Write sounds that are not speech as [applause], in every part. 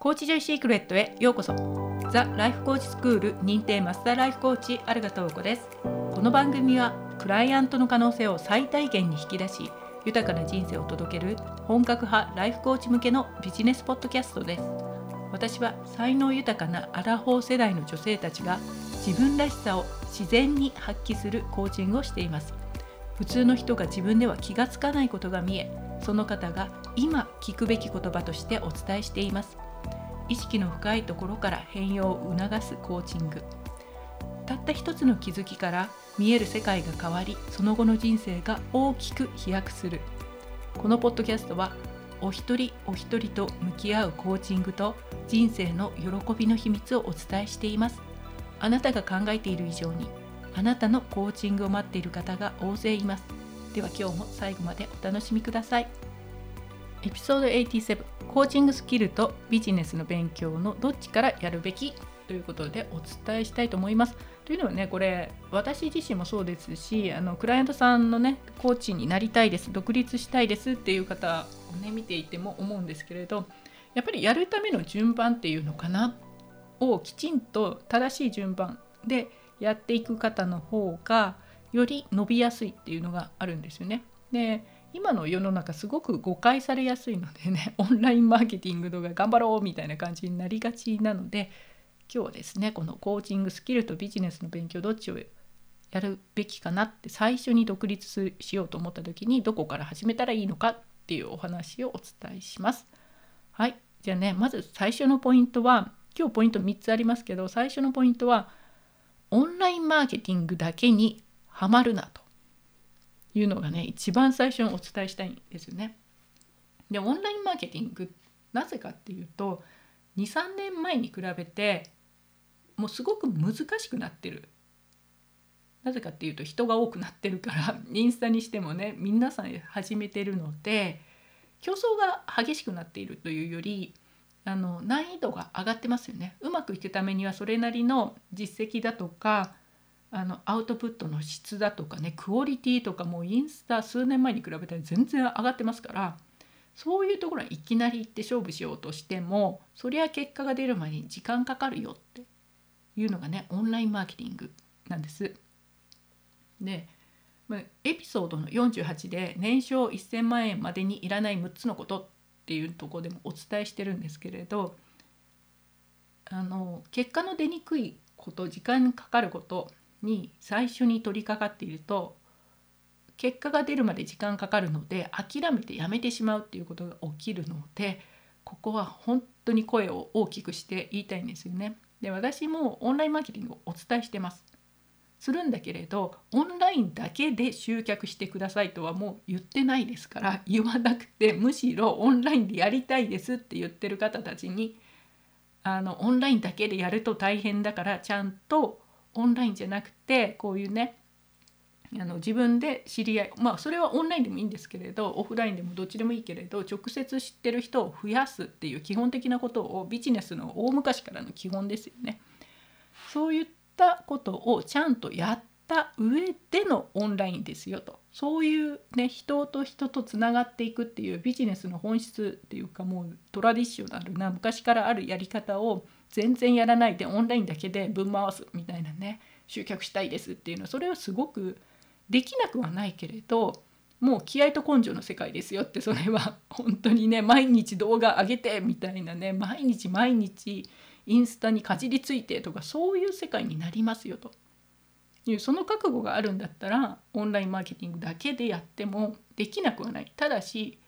コーチジョイシークレットへようこそ。ザ・ライフコーチスクール認定マスターライフコーチあるがとうこです。この番組はクライアントの可能性を最大限に引き出し豊かな人生を届ける本格派ライフコーチ向けのビジネスポッドキャストです。私は才能豊かなアラフォー世代の女性たちが自分らしさを自然に発揮するコーチングをしています。普通の人が自分では気がつかないことが見えその方が今聞くべき言葉としてお伝えしています。意識の深いところから変容を促すコーチング。たった一つの気づきから見える世界が変わりその後の人生が大きく飛躍する。このポッドキャストはお一人お一人と向き合うコーチングと人生の喜びの秘密をお伝えしています。あなたが考えている以上にあなたのコーチングを待っている方が大勢います。では今日も最後までお楽しみください。エピソード87コーチングスキルとビジネスの勉強のどっちからやるべきということでお伝えしたいと思います。というのはねこれ私自身もそうですしあのクライアントさんのねコーチになりたいです独立したいですっていう方をね見ていても思うんですけれどやっぱりやるための順番っていうのかなをきちんと正しい順番でやっていく方の方がより伸びやすいっていうのがあるんですよね。で今の世の中すごく誤解されやすいのでね [laughs] オンラインマーケティングとか頑張ろうみたいな感じになりがちなので今日はですねこのコーチングスキルとビジネスの勉強どっちをやるべきかなって最初に独立しようと思った時にどこから始めたらいいのかっていうお話をお伝えします。はいじゃあねまず最初のポイントは今日ポイント3つありますけど最初のポイントはオンラインマーケティングだけにはまるなというのがね一番最初にお伝えしたいんですよね。でオンラインマーケティングなぜかっていうと23年前に比べてもうすごく難しくなってる。なぜかっていうと人が多くなってるからインスタにしてもね皆さん始めてるので競争が激しくなっているというよりあの難易度が上がってますよね。うまくいくためにはそれなりの実績だとかあのアウトプットの質だとかねクオリティとかもうインスタ数年前に比べたら全然上がってますからそういうところはいきなり行って勝負しようとしてもそりゃ結果が出る前に時間かかるよっていうのがねオンラインマーケティングなんです。でエピソードの48で年商1,000万円までにいらない6つのことっていうとこでもお伝えしてるんですけれどあの結果の出にくいこと時間かかることに最初に取り掛かっていると結果が出るまで時間かかるので諦めてやめてしまうっていうことが起きるのでここは本当に声を大きくして言いたいんですよね。で私もオンラインマーケティングをお伝えしてます。するんだけれどオンラインだけで集客してくださいとはもう言ってないですから言わなくてむしろオンラインでやりたいですって言ってる方たちにあのオンラインだけでやると大変だからちゃんとオンラインじゃなくてこういうねあの自分で知り合いまあそれはオンラインでもいいんですけれどオフラインでもどっちでもいいけれど直接知ってる人を増やすっていう基本的なことをビジネスの大昔からの基本ですよね。そういったことをちゃんとやった上でのオンラインですよとそういうね人と人とつながっていくっていうビジネスの本質っていうかもうトラディショナルな昔からあるやり方を全然やらないでオンラインだけでぶん回すみたいなね集客したいですっていうのはそれはすごくできなくはないけれどもう気合と根性の世界ですよってそれは [laughs] 本当にね毎日動画上げてみたいなね毎日毎日インスタにかじりついてとかそういう世界になりますよと。いうその覚悟があるんだったらオンラインマーケティングだけでやってもできなくはない。ただし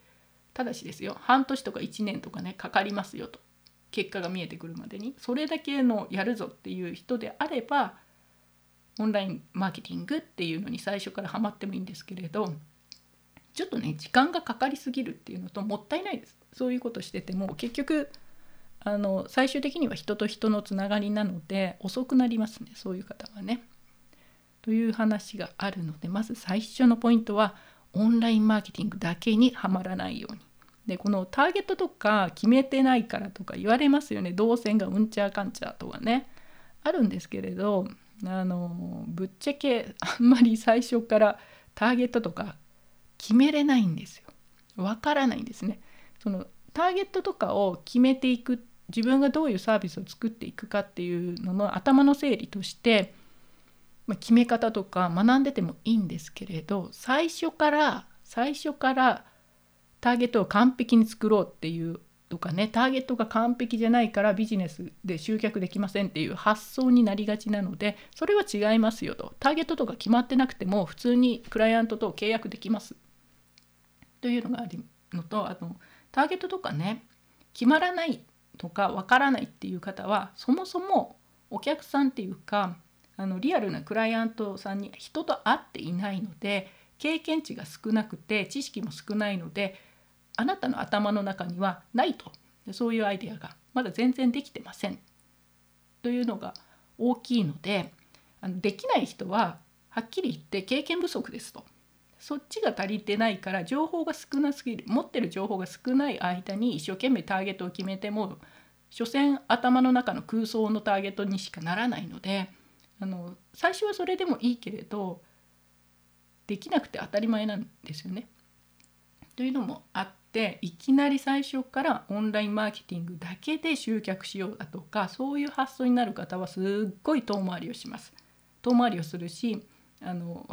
ただしですよ。半年とか1年とかねかかりますよと。結果が見えてくるまでにそれだけのやるぞっていう人であればオンラインマーケティングっていうのに最初からハマってもいいんですけれどちょっとね時間がかかりすぎるっていうのともったいないですそういうことしてても結局あの最終的には人と人のつながりなので遅くなりますねそういう方はね。という話があるのでまず最初のポイントはオンラインマーケティングだけにはまらないように。でこのターゲットとか決めてないからとか言われますよね。動線がうんちゃかんちゃとかね。あるんですけれどあのぶっちゃけ [laughs] あんまり最初からターゲットとか決めれないんですよ。わからないんですね。そのターゲットとかを決めていく自分がどういうサービスを作っていくかっていうのの頭の整理として、まあ、決め方とか学んでてもいいんですけれど最初から最初からターゲットを完璧に作ろうっていうとかねターゲットが完璧じゃないからビジネスで集客できませんっていう発想になりがちなのでそれは違いますよと。ターゲットとか決まってなくても普通にクライアントと契約できます。というのがあるのとあのターゲットとかね決まらないとかわからないっていう方はそもそもお客さんっていうかあのリアルなクライアントさんに人と会っていないので経験値が少なくて知識も少ないのであなたの頭の中にはないと。そういうアイデアがまだ全然できてません。というのが大きいのであのできない人ははっきり言って経験不足ですと。そっちが足りてないから情報が少なすぎる持ってる情報が少ない間に一生懸命ターゲットを決めても所詮頭の中の空想のターゲットにしかならないのであの最初はそれでもいいけれどできなくて当たり前なんですよね。というのもあっていきなり最初からオンラインマーケティングだけで集客しようだとかそういう発想になる方はすっごい遠回りをします。遠回りをするしあの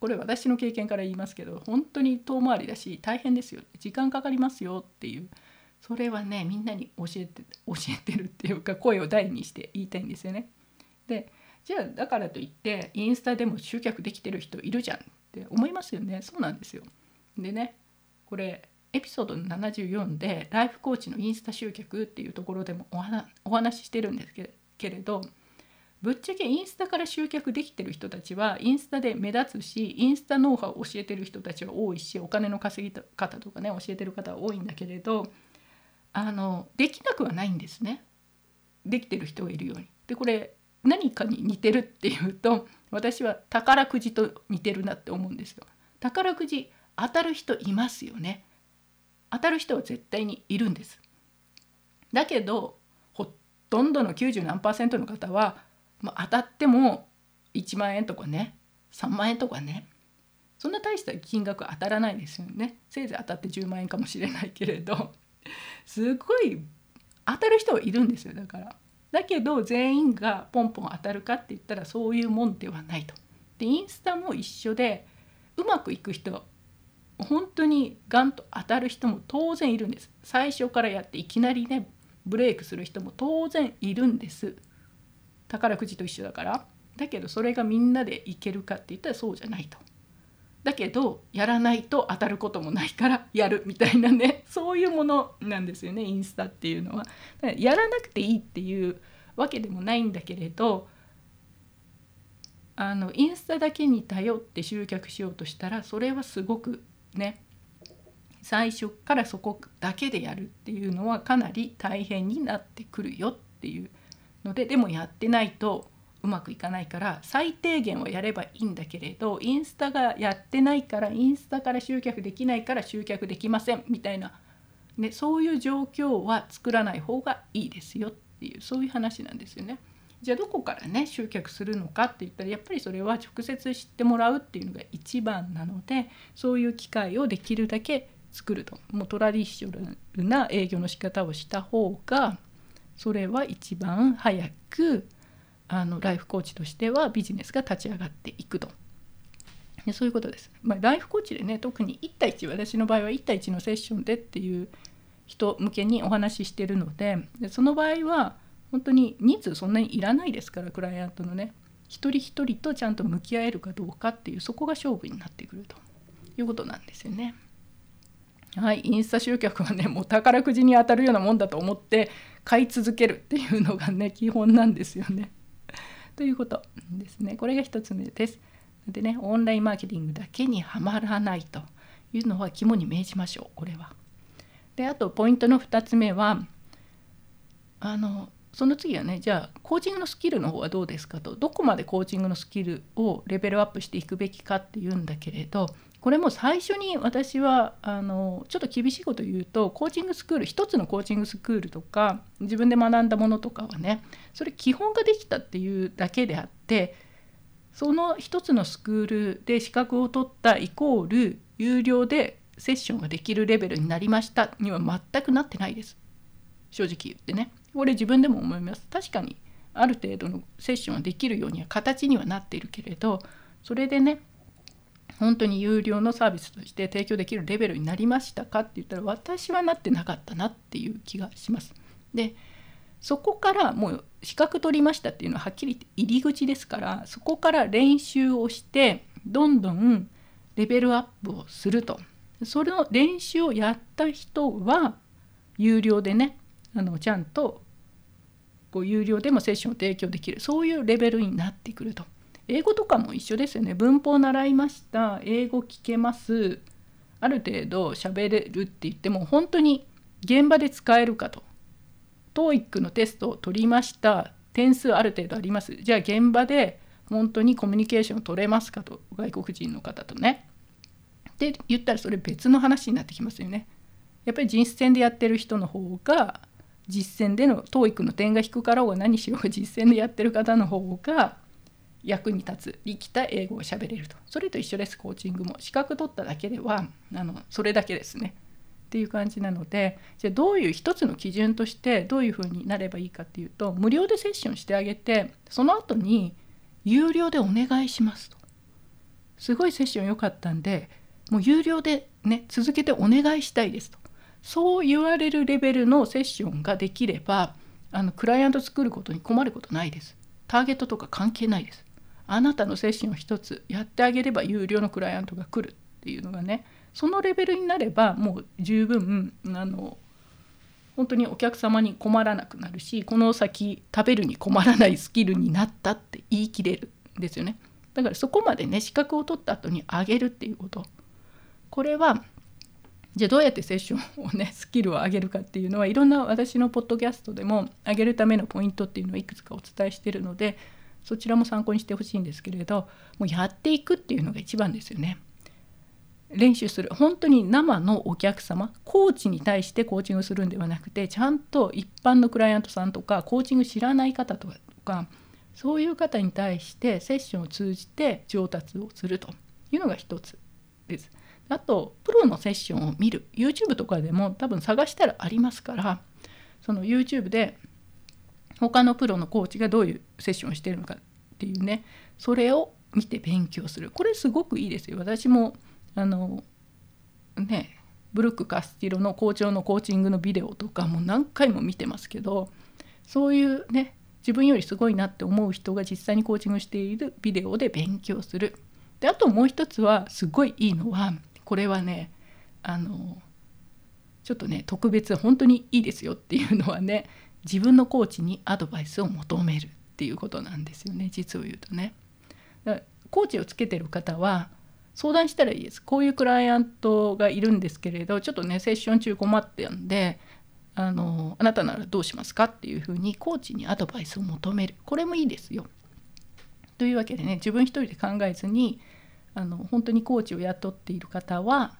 これ私の経験から言いますけど本当に遠回りだし大変ですよ時間かかりますよっていうそれはねみんなに教えて教えてるっていうか声を大にして言いたいんですよね。でじゃあだからといってインスタでも集客できてる人いるじゃんって思いますよねそうなんですよ。でねこれエピソード74でライフコーチのインスタ集客っていうところでもお話ししてるんですけれどぶっちゃけインスタから集客できてる人たちはインスタで目立つしインスタノウハウを教えてる人たちは多いしお金の稼ぎ方とかね教えてる方は多いんだけれどあのできなくはないんですねできてる人がいるように。でこれ何かに似てるっていうと私は宝くじと似てるなって思うんですよ。宝くじ当たる人いますよね当たる人は絶対にいるんです。だけどほとんどの90何パーセントの方は、まあ、当たっても1万円とかね3万円とかねそんな大した金額当たらないですよね。せいぜい当たって10万円かもしれないけれどすごい当たる人はいるんですよ。だからだけど全員がポンポン当たるかって言ったらそういうもんではないと。でインスタも一緒でうまくいく人本当にガンと当たる人も当然いるんです。最初からやっていきなりねブレイクする人も当然いるんです。宝くじと一緒だから。だけどそれがみんなでいけるかって言ったらそうじゃないと。だけどやらないと当たることもないからやるみたいなね。そういうものなんですよねインスタっていうのは。やらなくていいっていうわけでもないんだけれどあのインスタだけに頼って集客しようとしたらそれはすごくね最初からそこだけでやるっていうのはかなり大変になってくるよっていうのででもやってないとうまくいかないから最低限はやればいいんだけれどインスタがやってないからインスタから集客できないから集客できませんみたいな、ね、そういう状況は作らない方がいいですよっていうそういう話なんですよね。じゃあどこからね集客するのかって言ったらやっぱりそれは直接知ってもらうっていうのが一番なのでそういう機会をできるだけ作るともうトラディショナルな営業の仕方をした方がそれは一番早くあのライフコーチとしてはビジネスが立ち上がっていくと。でそういうことです。まあ、ライフコーチでね特に1対1私の場合は1対1のセッションでっていう人向けにお話ししてるのででその場合は本当に人数そんなにいらないですからクライアントのね一人一人とちゃんと向き合えるかどうかっていうそこが勝負になってくるということなんですよね。はい、インスタ集客はね [laughs] もう宝くじに当たるようなもんだと思って買い続けるっていうのがね基本なんですよね。[laughs] ということですねこれが1つ目です。でねオンラインマーケティングだけにはまらないというのは肝に銘じましょうこれは。であとポイントの2つ目はあのその次はねじゃあコーチングのスキルの方はどうですかとどこまでコーチングのスキルをレベルアップしていくべきかっていうんだけれどこれも最初に私はあのちょっと厳しいこと言うとコーチングスクール一つのコーチングスクールとか自分で学んだものとかはねそれ基本ができたっていうだけであってその一つのスクールで資格を取ったイコール有料でセッションができるレベルになりましたには全くなってないです。正直言ってねこれ自分でも思います確かにある程度のセッションはできるようには形にはなっているけれどそれでね本当に有料のサービスとして提供できるレベルになりましたかって言ったら私はなってなかったなっていう気がします。でそこからもう資格取りましたっていうのははっきり言って入り口ですからそこから練習をしてどんどんレベルアップをするとそれの練習をやった人は有料でねあのちゃんとこう有料でもセッションを提供できる。そういうレベルになってくると。英語とかも一緒ですよね。文法習いました。英語聞けます。ある程度喋れるって言っても本当に現場で使えるかと。TOEIC のテストを取りました。点数ある程度あります。じゃあ現場で本当にコミュニケーションを取れますかと。外国人の方とね。って言ったらそれ別の話になってきますよね。やっぱり実践でやってる人の方が実践での TOEIC の点が低かろうが何しよう実践でやってる方の方が役に立つ生きた英語を喋れると。それと一緒ですコーチングも資格取っただけではあのそれだけですね。っていう感じなのでじゃあどういう一つの基準としてどういうふうになればいいかっていうと無料でセッションしてあげてその後に有料でお願いしますと。すごいセッション良かったんでもう有料でね続けてお願いしたいですと。そう言われるレベルのセッションができればあのクライアント作ることに困ることないです。ターゲットとか関係ないです。あなたのセッションを一つやってあげれば有料のクライアントが来るっていうのがねそのレベルになればもう十分あの本当にお客様に困らなくなるしこの先食べるに困らないスキルになったって言い切れるんですよね。だからそこまでね資格を取った後に上げるっていうこと。これはじゃあどうやってセッションをね [laughs] スキルを上げるかっていうのはいろんな私のポッドキャストでも上げるためのポイントっていうのをいくつかお伝えしてるのでそちらも参考にしてほしいんですけれどもうやっていくっていうのが一番ですよね。練習する本当に生のお客様コーチに対してコーチングするんではなくてちゃんと一般のクライアントさんとかコーチング知らない方とかそういう方に対してセッションを通じて上達をするというのが一つです。あとプロのセッションを見る。YouTube とかでも多分探したらありますからその YouTube で他のプロのコーチがどういうセッションをしてるのかっていうねそれを見て勉強する。これすごくいいですよ。私もあのねブルック・カスティロの校長のコーチングのビデオとかも何回も見てますけどそういうね自分よりすごいなって思う人が実際にコーチングしているビデオで勉強する。であともう一つはすごいいいのはこれはねあのちょっとね特別本当にいいですよっていうのはね自分のコーチにアドバイスを求めるっていうことなんですよね実を言うとね。コーチをつけてる方は相談したらいいですこういうクライアントがいるんですけれどちょっとねセッション中困ってんであのあなたならどうしますかっていうふうにコーチにアドバイスを求めるこれもいいですよ。というわけでね自分一人で考えずにあの本当にコーチを雇っている方は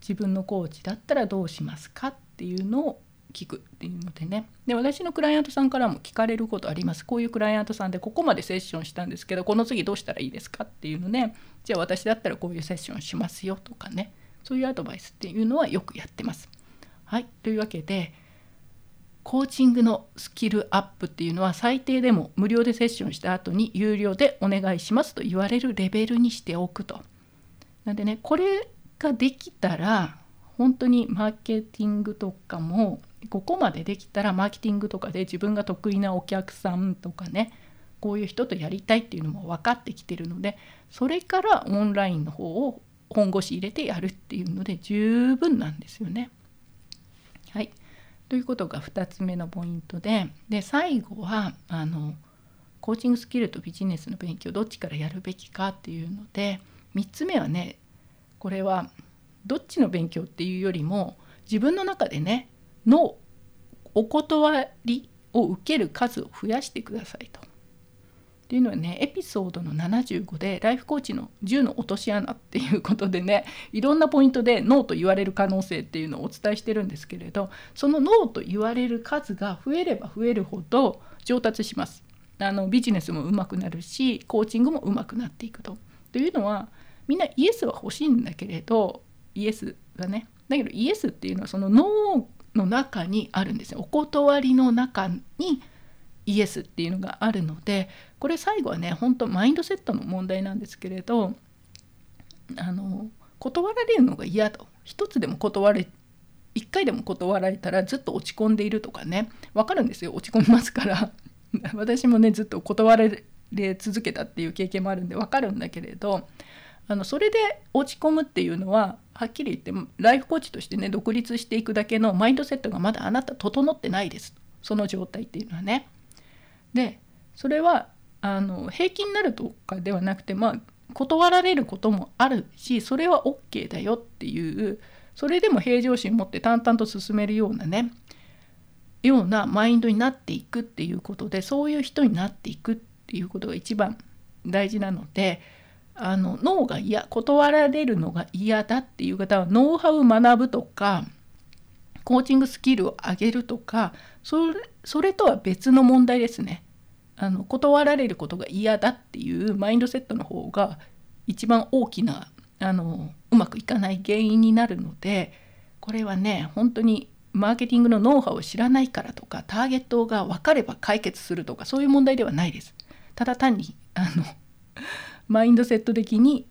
自分のコーチだったらどうしますかっていうのを聞くっていうのでね。で私のクライアントさんからも聞かれることあります。こういうクライアントさんでここまでセッションしたんですけどこの次どうしたらいいですかっていうのでじゃあ私だったらこういうセッションしますよとかね。そういうアドバイスっていうのはよくやってます。はい。というわけでコーチングのスキルアップっていうのは最低でも無料でセッションした後に有料でお願いしますと言われるレベルにしておくと。なんでねこれができたら本当にマーケティングとかもここまでできたらマーケティングとかで自分が得意なお客さんとかねこういう人とやりたいっていうのも分かってきてるのでそれからオンラインの方を本腰入れてやるっていうので十分なんですよね。はいということが2つ目のポイントでで最後はあのコーチングスキルとビジネスの勉強どっちからやるべきかっていうので3つ目はねこれはどっちの勉強っていうよりも自分の中でねのお断りを受ける数を増やしてくださいと。っていうのはねエピソードの75でライフコーチの10の落とし穴っていうことでねいろんなポイントでノーと言われる可能性っていうのをお伝えしてるんですけれどそのノーと言われる数が増えれば増えるほど上達します。あのビジネスも上手くなるしコーチングも上手くなっていくと。というのはみんなイエスは欲しいんだけれどイエスがねだけどイエスっていうのはそのノーの中にあるんですよお断りの中にイエスっていうのがあるのでこれ最後はね本当マインドセットの問題なんですけれどあの断られるのが嫌と。一つでも断れ一回でも断られたらずっと落ち込んでいるとかね。分かるんですよ。落ち込みますから。[laughs] 私もねずっと断られ続けたっていう経験もあるんで分かるんだけれどあのそれで落ち込むっていうのははっきり言ってライフコーチとしてね独立していくだけのマインドセットがまだあなた整ってないです。その状態っていうのはね。でそれはあの平気になるとかではなくてまあ断られることもあるしそれは OK だよっていうそれでも平常心持って淡々と進めるようなねようなマインドになっていくっていうことでそういう人になっていくっていうことが一番大事なのであの脳が嫌断られるのが嫌だっていう方はノウハウ学ぶとかコーチングスキルを上げるとかそれそれとは別の問題ですね。あの断られることが嫌だっていうマインドセットの方が一番大きなあのうまくいかない原因になるのでこれはね本当にマーケティングのノウハウを知らないからとかターゲットが分かれば解決するとかそういう問題ではないです。ただ単にあの [laughs] マインドセット的に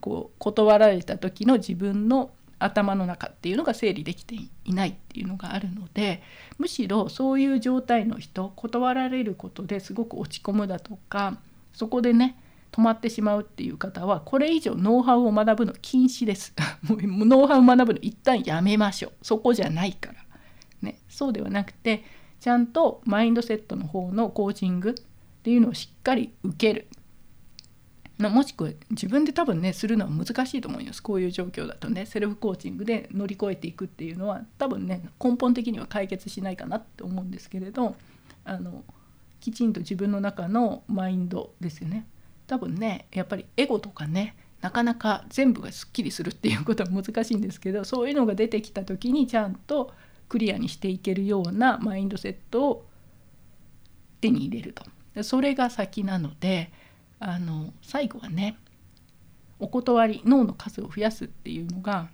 こう断られた時の自分の頭の中っていうのが整理できていないっていうのがあるのでむしろそういう状態の人断られることですごく落ち込むだとかそこでね止まってしまうっていう方はこれ以上ノウハウを学ぶの禁止です。[laughs] もうノウハウを学ぶの一旦やめましょう。そこじゃないから、ね、そうではなくてちゃんとマインドセットの方のコーチングっていうのをしっかり受ける。もしくは自分で多分ねするのは難しいと思います。こういう状況だとね。セルフコーチングで乗り越えていくっていうのは多分ね根本的には解決しないかなって思うんですけれどあのきちんと自分の中のマインドですよね。多分ねやっぱりエゴとかねなかなか全部がすっきりするっていうことは難しいんですけどそういうのが出てきた時にちゃんとクリアにしていけるようなマインドセットを手に入れると。それが先なのであの最後はねお断り脳の数を増やすっていうのが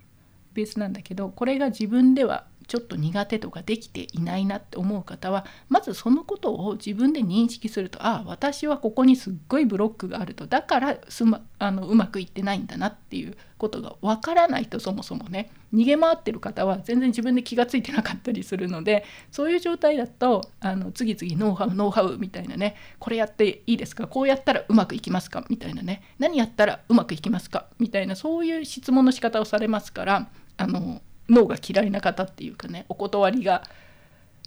ベースなんだけどこれが自分ではちょっと苦手とかできていないなって思う方はまずそのことを自分で認識するとああ私はここにすっごいブロックがあると。だからす、ま、あのうまくいってないんだなっていうことがわからないとそもそもね。逃げ回ってる方は全然自分で気が付いてなかったりするのでそういう状態だとあの次々ノウハウノウハウみたいなね。これやっていいですか？こうやったらうまくいきますか？みたいなね。何やったらうまくいきますか？みたいなそういう質問の仕方をされますからあの脳が嫌いな方っていうかねお断りが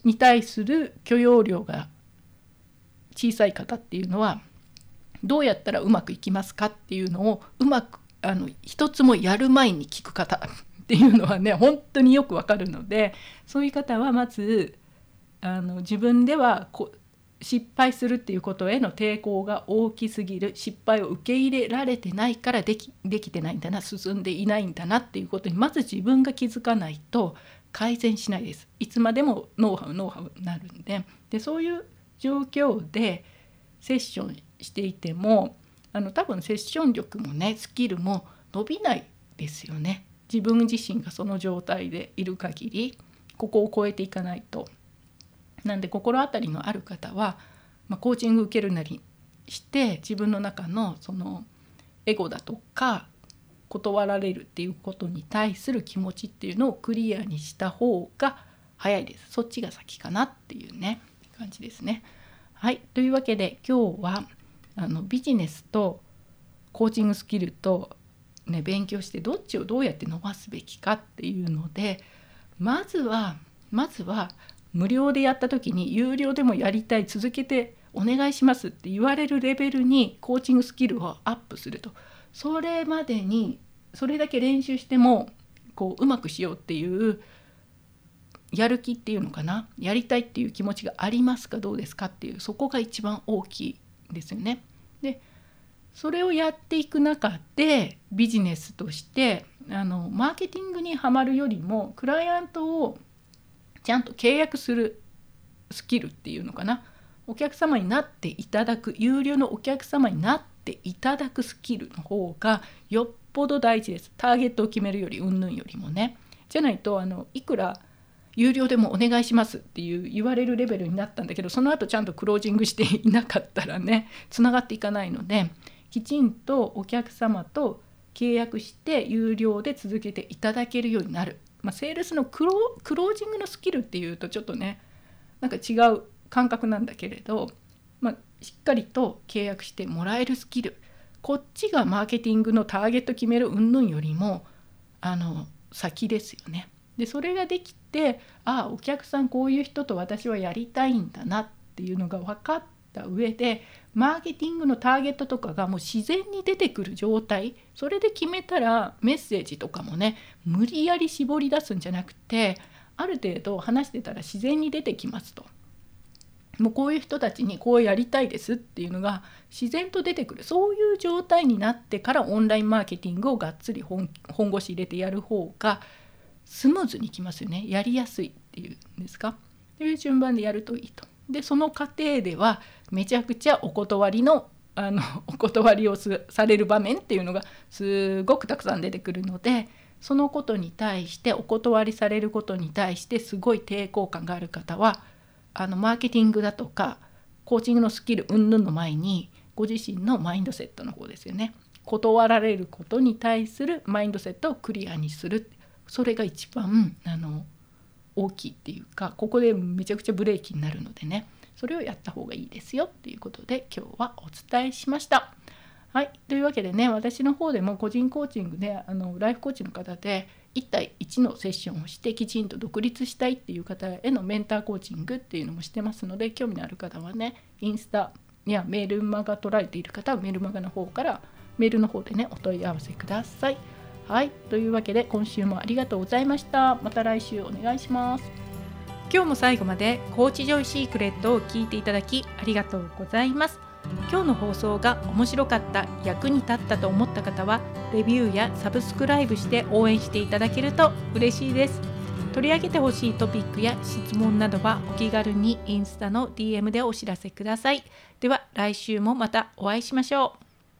に対する許容量が小さい方っていうのはどうやったらうまくいきますかっていうのをうまくあの一つもやる前に聞く方っていうのはね本当によくわかるのでそういう方はまずあの自分ではこ失敗するっていうことへの抵抗が大きすぎる失敗を受け入れられてないからできできてないんだな進んでいないんだなっていうことにまず自分が気づかないと改善しないです。いつまでもノウハウノウハウになるんででそういう状況でセッションしていてもあの多分セッション力もねスキルも伸びないですよね。自分自身がその状態でいる限りここを超えていかないと。なんで心当たりのある方は、まあ、コーチング受けるなりして自分の中のそのエゴだとか断られるっていうことに対する気持ちっていうのをクリアにした方が早いですそっちが先かなっていうね感じですね。はいというわけで今日はあのビジネスとコーチングスキルと、ね、勉強してどっちをどうやって伸ばすべきかっていうのでまずはまずは無料でやった時に有料でもやりたい続けてお願いしますって言われるレベルにコーチングスキルをアップすると。それまでにそれだけ練習してもこううまくしようっていうやる気っていうのかな？やりたいっていう気持ちがありますか？どうですかっていうそこが一番大きいですよね。でそれをやっていく中でビジネスとしてあのマーケティングにはまるよりもクライアントをちゃんと契約するスキルっていうのかな？お客様になっていただく有料のお客様になっていただくスキルの方がよっぽど大事です。ターゲットを決めるよりうんぬんよりもね。じゃないとあのいくら有料でもお願いしますっていう言われるレベルになったんだけどその後ちゃんとクロージングしていなかったらねつながっていかないのできちんとお客様と契約して有料で続けていただけるようになる、まあ、セールスのクロクロージングのスキルっていうとちょっとねなんか違う感覚なんだけれど、まあ、しっかりと契約してもらえるスキルこっちがマーケティングのターゲット決める云々よりもあの先ですよね。でそれができてああお客さんこういう人と私はやりたいんだなっていうのが分かった上でマーケティングのターゲットとかがもう自然に出てくる状態それで決めたらメッセージとかもね無理やり絞り出すんじゃなくてある程度話してたら自然に出てきますと。もうこういう人たちにこうやりたいですっていうのが自然と出てくるそういう状態になってからオンラインマーケティングをがっつり本腰入れてやる方がスムーズにいきますよねやりやすいっていうんですかという順番でやるといいと。でその過程ではめちゃくちゃお断りのあの [laughs] お断りをされる場面っていうのがすごくたくさん出てくるのでそのことに対してお断りされることに対してすごい抵抗感がある方はあのマーケティングだとかコーチングのスキル云々の前にご自身のマインドセットの方ですよね。断られることに対するマインドセットをクリアにする。それが一番あの大きいっていうかここでめちゃくちゃブレーキになるのでねそれをやった方がいいですよっていうことで今日はお伝えしました。はい、というわけでね私の方でも個人コーチングであのライフコーチの方で1対1のセッションをしてきちんと独立したいっていう方へのメンターコーチングっていうのもしてますので興味のある方はねインスタやメールマガ取られている方はメールマガの方からメールの方でねお問い合わせください。はい、というわけで今週もありがとうございました。また来週お願いします。今日も最後までコーチジョイシークレットを聞いていただきありがとうございます。今日の放送が面白かった役に立ったと思った方はレビューやサブスクライブして応援していただけると嬉しいです取り上げてほしいトピックや質問などはお気軽にインスタの DM でお知らせくださいでは来週もまたお会いしましょう